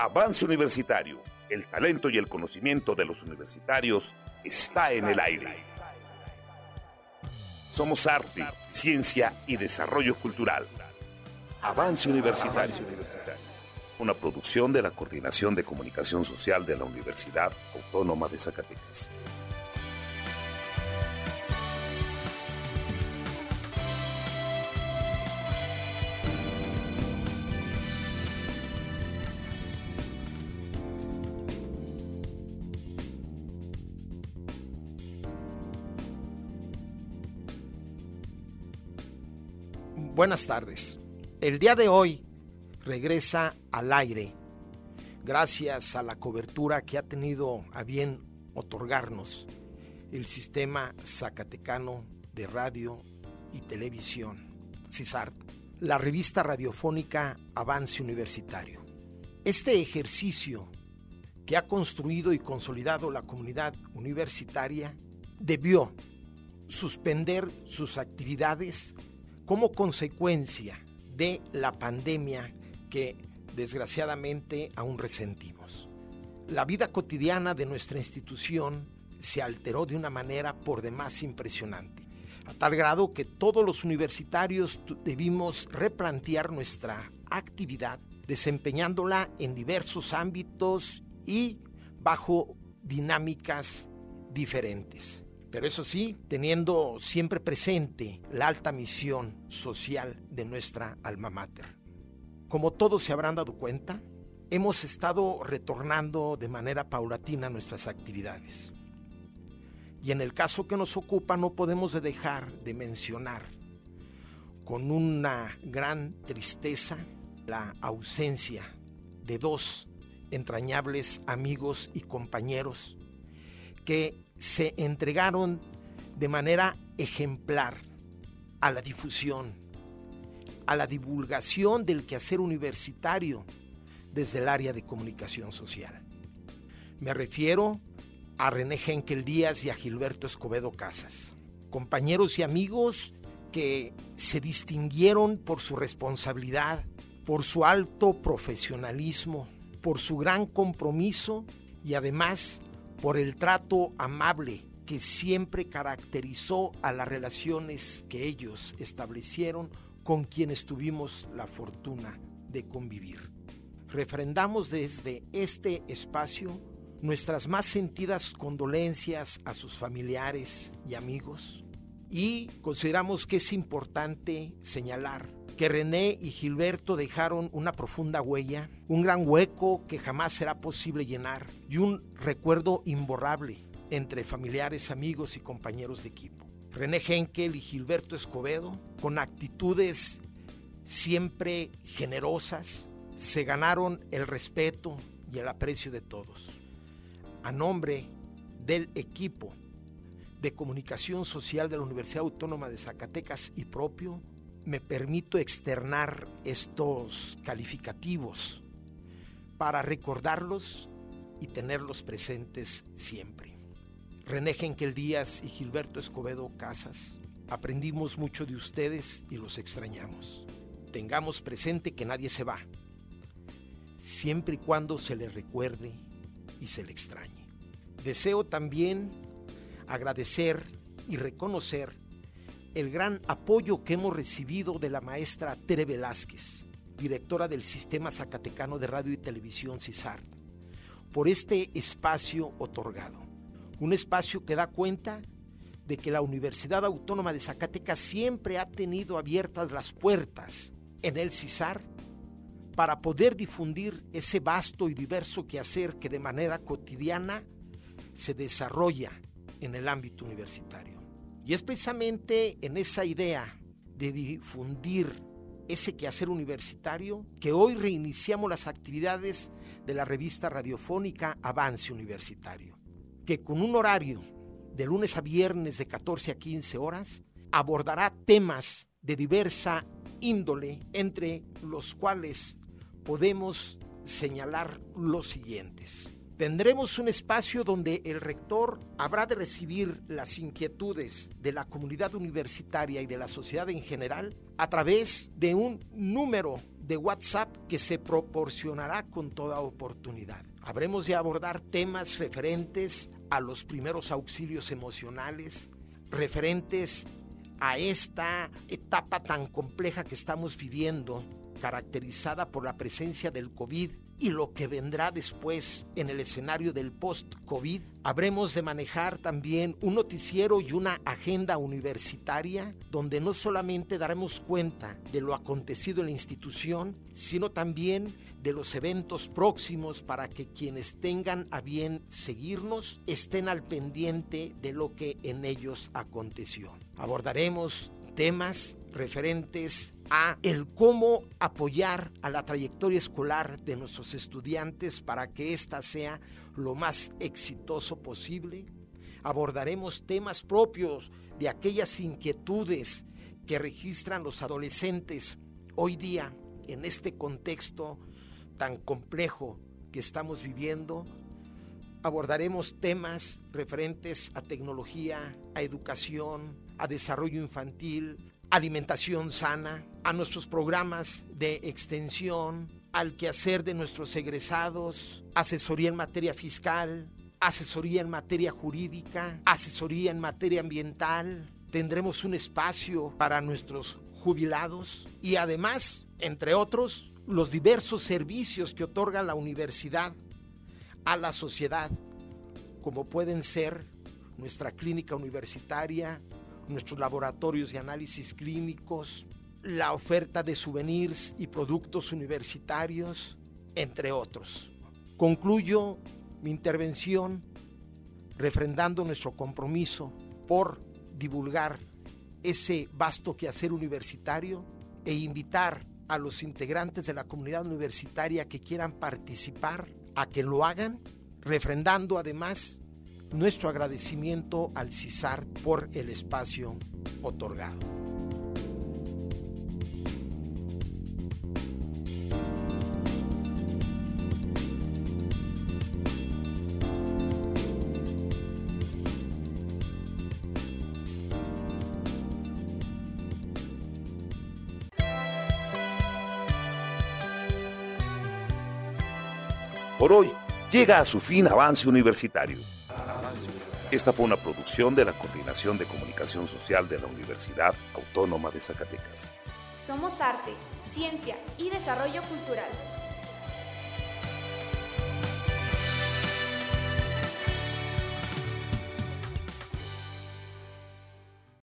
Avance Universitario, el talento y el conocimiento de los universitarios está en el aire. Somos arte, ciencia y desarrollo cultural. Avance Universitario. Una producción de la Coordinación de Comunicación Social de la Universidad Autónoma de Zacatecas. Buenas tardes. El día de hoy regresa al aire gracias a la cobertura que ha tenido a bien otorgarnos el sistema zacatecano de radio y televisión, CISART, la revista radiofónica Avance Universitario. Este ejercicio que ha construido y consolidado la comunidad universitaria debió suspender sus actividades como consecuencia de la pandemia que desgraciadamente aún resentimos. La vida cotidiana de nuestra institución se alteró de una manera por demás impresionante, a tal grado que todos los universitarios debimos replantear nuestra actividad desempeñándola en diversos ámbitos y bajo dinámicas diferentes pero eso sí, teniendo siempre presente la alta misión social de nuestra alma mater. Como todos se habrán dado cuenta, hemos estado retornando de manera paulatina nuestras actividades. Y en el caso que nos ocupa no podemos dejar de mencionar con una gran tristeza la ausencia de dos entrañables amigos y compañeros que se entregaron de manera ejemplar a la difusión, a la divulgación del quehacer universitario desde el área de comunicación social. Me refiero a René Henkel Díaz y a Gilberto Escobedo Casas, compañeros y amigos que se distinguieron por su responsabilidad, por su alto profesionalismo, por su gran compromiso y además por el trato amable que siempre caracterizó a las relaciones que ellos establecieron con quienes tuvimos la fortuna de convivir. Refrendamos desde este espacio nuestras más sentidas condolencias a sus familiares y amigos y consideramos que es importante señalar que René y Gilberto dejaron una profunda huella, un gran hueco que jamás será posible llenar y un recuerdo imborrable entre familiares, amigos y compañeros de equipo. René Henkel y Gilberto Escobedo, con actitudes siempre generosas, se ganaron el respeto y el aprecio de todos. A nombre del equipo de comunicación social de la Universidad Autónoma de Zacatecas y propio, me permito externar estos calificativos para recordarlos y tenerlos presentes siempre. René Genkel Díaz y Gilberto Escobedo Casas, aprendimos mucho de ustedes y los extrañamos. Tengamos presente que nadie se va, siempre y cuando se le recuerde y se le extrañe. Deseo también agradecer y reconocer el gran apoyo que hemos recibido de la maestra Tere Velázquez, directora del Sistema Zacatecano de Radio y Televisión CISAR, por este espacio otorgado. Un espacio que da cuenta de que la Universidad Autónoma de Zacatecas siempre ha tenido abiertas las puertas en el CISAR para poder difundir ese vasto y diverso quehacer que de manera cotidiana se desarrolla en el ámbito universitario. Y es precisamente en esa idea de difundir ese quehacer universitario que hoy reiniciamos las actividades de la revista radiofónica Avance Universitario, que con un horario de lunes a viernes de 14 a 15 horas abordará temas de diversa índole, entre los cuales podemos señalar los siguientes. Tendremos un espacio donde el rector habrá de recibir las inquietudes de la comunidad universitaria y de la sociedad en general a través de un número de WhatsApp que se proporcionará con toda oportunidad. Habremos de abordar temas referentes a los primeros auxilios emocionales, referentes a esta etapa tan compleja que estamos viviendo, caracterizada por la presencia del COVID y lo que vendrá después en el escenario del post-COVID, habremos de manejar también un noticiero y una agenda universitaria donde no solamente daremos cuenta de lo acontecido en la institución, sino también de los eventos próximos para que quienes tengan a bien seguirnos estén al pendiente de lo que en ellos aconteció. Abordaremos temas referentes a el cómo apoyar a la trayectoria escolar de nuestros estudiantes para que ésta sea lo más exitoso posible. Abordaremos temas propios de aquellas inquietudes que registran los adolescentes hoy día en este contexto tan complejo que estamos viviendo. Abordaremos temas referentes a tecnología, a educación, a desarrollo infantil, alimentación sana, a nuestros programas de extensión, al quehacer de nuestros egresados, asesoría en materia fiscal, asesoría en materia jurídica, asesoría en materia ambiental. Tendremos un espacio para nuestros jubilados y además, entre otros, los diversos servicios que otorga la universidad a la sociedad, como pueden ser nuestra clínica universitaria, nuestros laboratorios de análisis clínicos, la oferta de souvenirs y productos universitarios, entre otros. Concluyo mi intervención refrendando nuestro compromiso por divulgar ese vasto quehacer universitario e invitar a los integrantes de la comunidad universitaria que quieran participar a que lo hagan, refrendando además nuestro agradecimiento al CISAR por el espacio otorgado. Por hoy llega a su fin Avance Universitario. Esta fue una producción de la Coordinación de Comunicación Social de la Universidad Autónoma de Zacatecas. Somos arte, ciencia y desarrollo cultural.